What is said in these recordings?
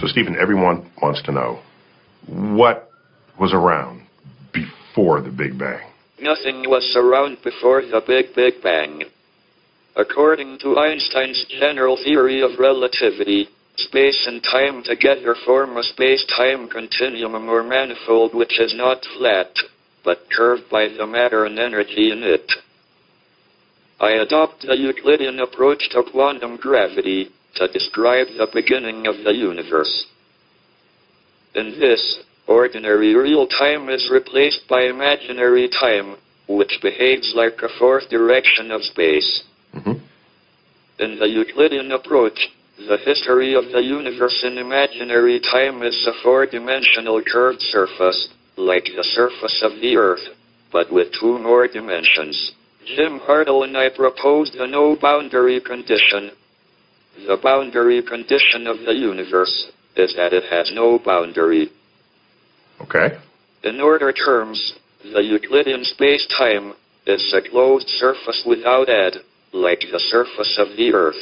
So, Stephen, everyone wants to know what was around before the Big Bang? Nothing was around before the Big Big Bang. According to Einstein's general theory of relativity, space and time together form a space-time continuum or manifold which is not flat, but curved by the matter and energy in it. I adopt the Euclidean approach to quantum gravity to describe the beginning of the universe. In this, ordinary real time is replaced by imaginary time, which behaves like a fourth direction of space. Mm-hmm. In the Euclidean approach, the history of the universe in imaginary time is a four-dimensional curved surface, like the surface of the Earth, but with two more dimensions. Jim Hartle and I proposed a no boundary condition. The boundary condition of the universe is that it has no boundary. Okay. In order terms, the Euclidean space-time is a closed surface without edge, like the surface of the Earth.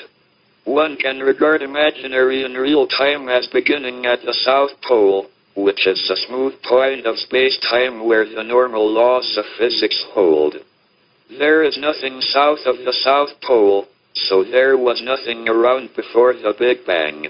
One can regard imaginary and real time as beginning at the South Pole, which is a smooth point of space-time where the normal laws of physics hold. There is nothing south of the South Pole, so there was nothing around before the Big Bang.